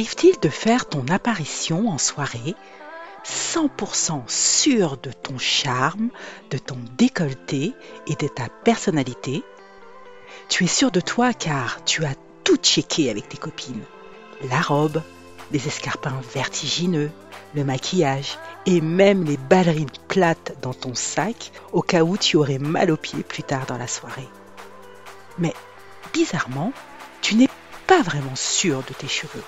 t'arrive-t-il de faire ton apparition en soirée 100% sûr de ton charme, de ton décolleté et de ta personnalité? Tu es sûr de toi car tu as tout checké avec tes copines. La robe, les escarpins vertigineux, le maquillage et même les ballerines plates dans ton sac au cas où tu aurais mal aux pieds plus tard dans la soirée. Mais bizarrement, tu n'es pas vraiment sûr de tes cheveux.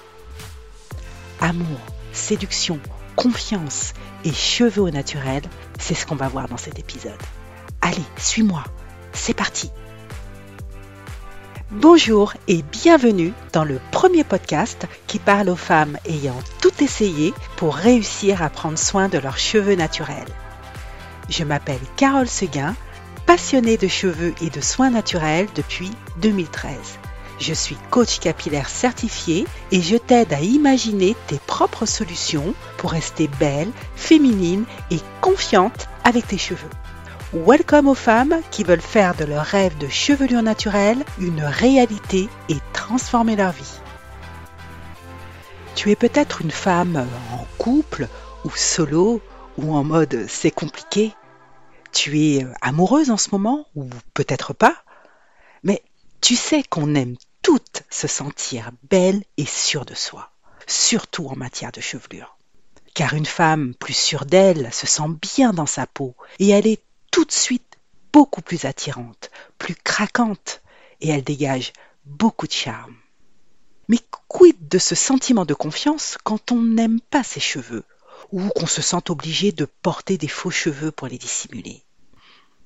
Amour, séduction, confiance et cheveux au naturel, c'est ce qu'on va voir dans cet épisode. Allez, suis-moi, c'est parti. Bonjour et bienvenue dans le premier podcast qui parle aux femmes ayant tout essayé pour réussir à prendre soin de leurs cheveux naturels. Je m'appelle Carole Seguin, passionnée de cheveux et de soins naturels depuis 2013. Je suis coach capillaire certifié et je t'aide à imaginer tes propres solutions pour rester belle, féminine et confiante avec tes cheveux. Welcome aux femmes qui veulent faire de leur rêve de chevelure naturelle une réalité et transformer leur vie. Tu es peut-être une femme en couple ou solo ou en mode c'est compliqué. Tu es amoureuse en ce moment ou peut-être pas. Mais tu sais qu'on aime toutes se sentir belle et sûre de soi, surtout en matière de chevelure. Car une femme plus sûre d'elle se sent bien dans sa peau et elle est tout de suite beaucoup plus attirante, plus craquante, et elle dégage beaucoup de charme. Mais quid de ce sentiment de confiance quand on n'aime pas ses cheveux, ou qu'on se sent obligé de porter des faux cheveux pour les dissimuler?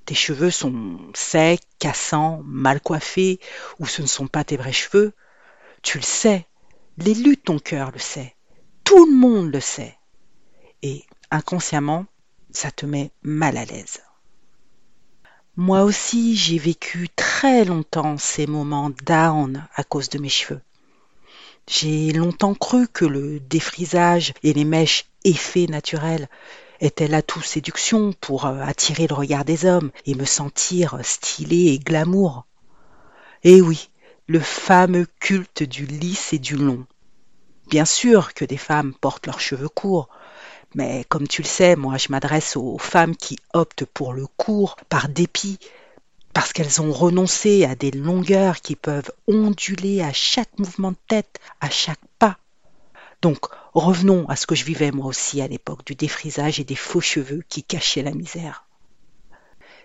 Tes cheveux sont secs, cassants, mal coiffés, ou ce ne sont pas tes vrais cheveux. Tu le sais, l'élu de ton cœur le sait, tout le monde le sait. Et inconsciemment, ça te met mal à l'aise. Moi aussi, j'ai vécu très longtemps ces moments down à cause de mes cheveux. J'ai longtemps cru que le défrisage et les mèches effets naturels étaient l'atout séduction pour euh, attirer le regard des hommes et me sentir stylé et glamour. Et oui, le fameux culte du lisse et du long. Bien sûr que des femmes portent leurs cheveux courts, mais comme tu le sais, moi je m'adresse aux femmes qui optent pour le court par dépit, parce qu'elles ont renoncé à des longueurs qui peuvent onduler à chaque mouvement de tête, à chaque pas. Donc revenons à ce que je vivais moi aussi à l'époque du défrisage et des faux cheveux qui cachaient la misère.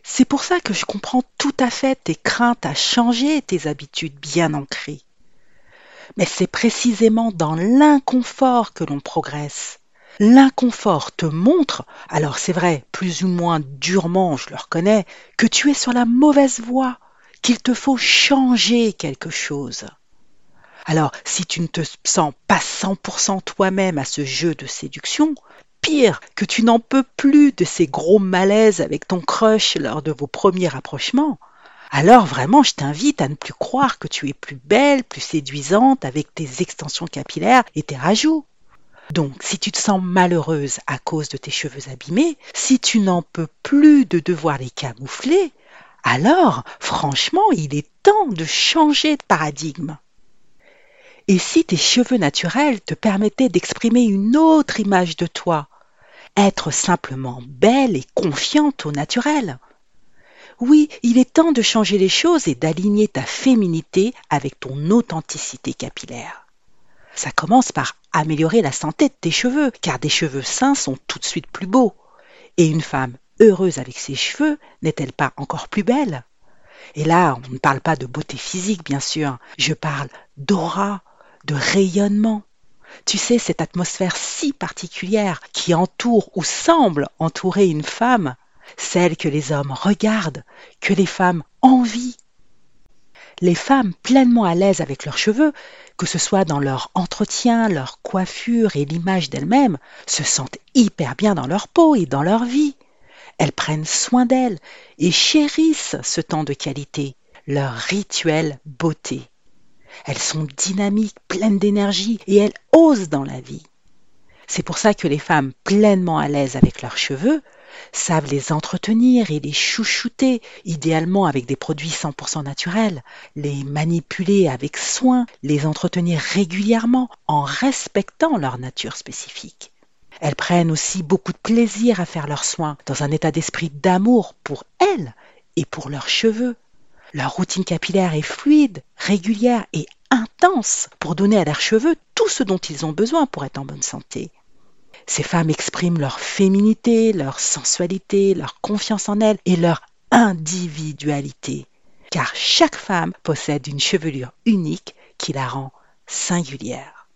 C'est pour ça que je comprends tout à fait tes craintes à changer tes habitudes bien ancrées. Mais c'est précisément dans l'inconfort que l'on progresse l'inconfort te montre, alors c'est vrai, plus ou moins durement, je le reconnais, que tu es sur la mauvaise voie, qu'il te faut changer quelque chose. Alors, si tu ne te sens pas 100% toi-même à ce jeu de séduction, pire, que tu n'en peux plus de ces gros malaises avec ton crush lors de vos premiers rapprochements, alors vraiment, je t'invite à ne plus croire que tu es plus belle, plus séduisante avec tes extensions capillaires et tes rajouts. Donc, si tu te sens malheureuse à cause de tes cheveux abîmés, si tu n'en peux plus de devoir les camoufler, alors, franchement, il est temps de changer de paradigme. Et si tes cheveux naturels te permettaient d'exprimer une autre image de toi, être simplement belle et confiante au naturel Oui, il est temps de changer les choses et d'aligner ta féminité avec ton authenticité capillaire. Ça commence par améliorer la santé de tes cheveux, car des cheveux sains sont tout de suite plus beaux. Et une femme heureuse avec ses cheveux n'est-elle pas encore plus belle? Et là, on ne parle pas de beauté physique, bien sûr, je parle d'aura, de rayonnement. Tu sais, cette atmosphère si particulière qui entoure ou semble entourer une femme, celle que les hommes regardent, que les femmes envient. Les femmes pleinement à l'aise avec leurs cheveux que ce soit dans leur entretien, leur coiffure et l'image d'elles-mêmes, se sentent hyper bien dans leur peau et dans leur vie. Elles prennent soin d'elles et chérissent ce temps de qualité, leur rituel beauté. Elles sont dynamiques, pleines d'énergie et elles osent dans la vie. C'est pour ça que les femmes pleinement à l'aise avec leurs cheveux savent les entretenir et les chouchouter, idéalement avec des produits 100% naturels, les manipuler avec soin, les entretenir régulièrement en respectant leur nature spécifique. Elles prennent aussi beaucoup de plaisir à faire leurs soins dans un état d'esprit d'amour pour elles et pour leurs cheveux. Leur routine capillaire est fluide, régulière et intense pour donner à leurs cheveux tout ce dont ils ont besoin pour être en bonne santé. Ces femmes expriment leur féminité, leur sensualité, leur confiance en elles et leur individualité. Car chaque femme possède une chevelure unique qui la rend singulière.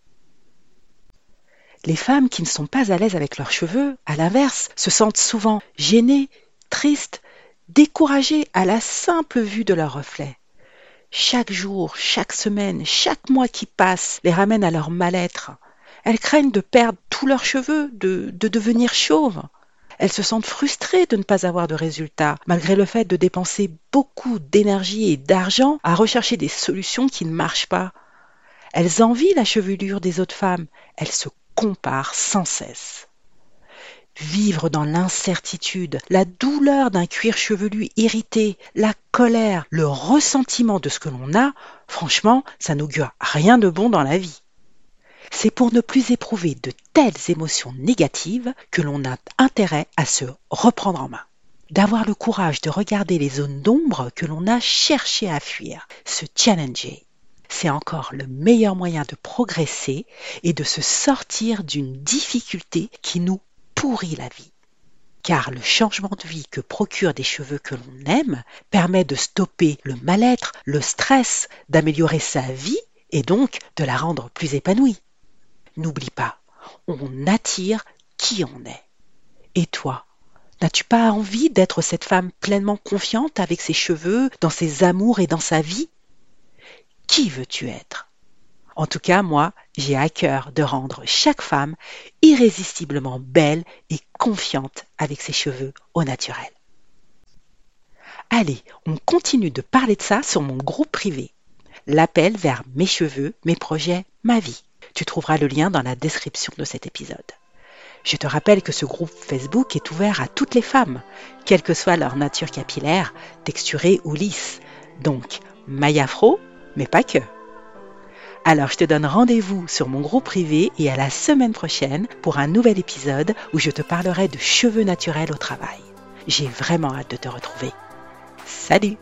Les femmes qui ne sont pas à l'aise avec leurs cheveux, à l'inverse, se sentent souvent gênées, tristes, découragées à la simple vue de leur reflet. Chaque jour, chaque semaine, chaque mois qui passe les ramène à leur mal-être, elles craignent de perdre tous leurs cheveux, de, de devenir chauves. Elles se sentent frustrées de ne pas avoir de résultats, malgré le fait de dépenser beaucoup d'énergie et d'argent à rechercher des solutions qui ne marchent pas. Elles envient la chevelure des autres femmes, elles se comparent sans cesse. Vivre dans l'incertitude, la douleur d'un cuir chevelu irrité, la colère, le ressentiment de ce que l'on a, franchement, ça n'augure rien de bon dans la vie. C'est pour ne plus éprouver de telles émotions négatives que l'on a intérêt à se reprendre en main. D'avoir le courage de regarder les zones d'ombre que l'on a cherché à fuir, se challenger. C'est encore le meilleur moyen de progresser et de se sortir d'une difficulté qui nous la vie car le changement de vie que procurent des cheveux que l'on aime permet de stopper le mal-être, le stress, d'améliorer sa vie et donc de la rendre plus épanouie. N'oublie pas, on attire qui on est. Et toi, n'as-tu pas envie d'être cette femme pleinement confiante avec ses cheveux, dans ses amours et dans sa vie? Qui veux-tu être? En tout cas, moi, j'ai à cœur de rendre chaque femme irrésistiblement belle et confiante avec ses cheveux au naturel. Allez, on continue de parler de ça sur mon groupe privé. L'appel vers mes cheveux, mes projets, ma vie. Tu trouveras le lien dans la description de cet épisode. Je te rappelle que ce groupe Facebook est ouvert à toutes les femmes, quelle que soit leur nature capillaire, texturée ou lisse. Donc, maille mais pas que. Alors je te donne rendez-vous sur mon groupe privé et à la semaine prochaine pour un nouvel épisode où je te parlerai de cheveux naturels au travail. J'ai vraiment hâte de te retrouver. Salut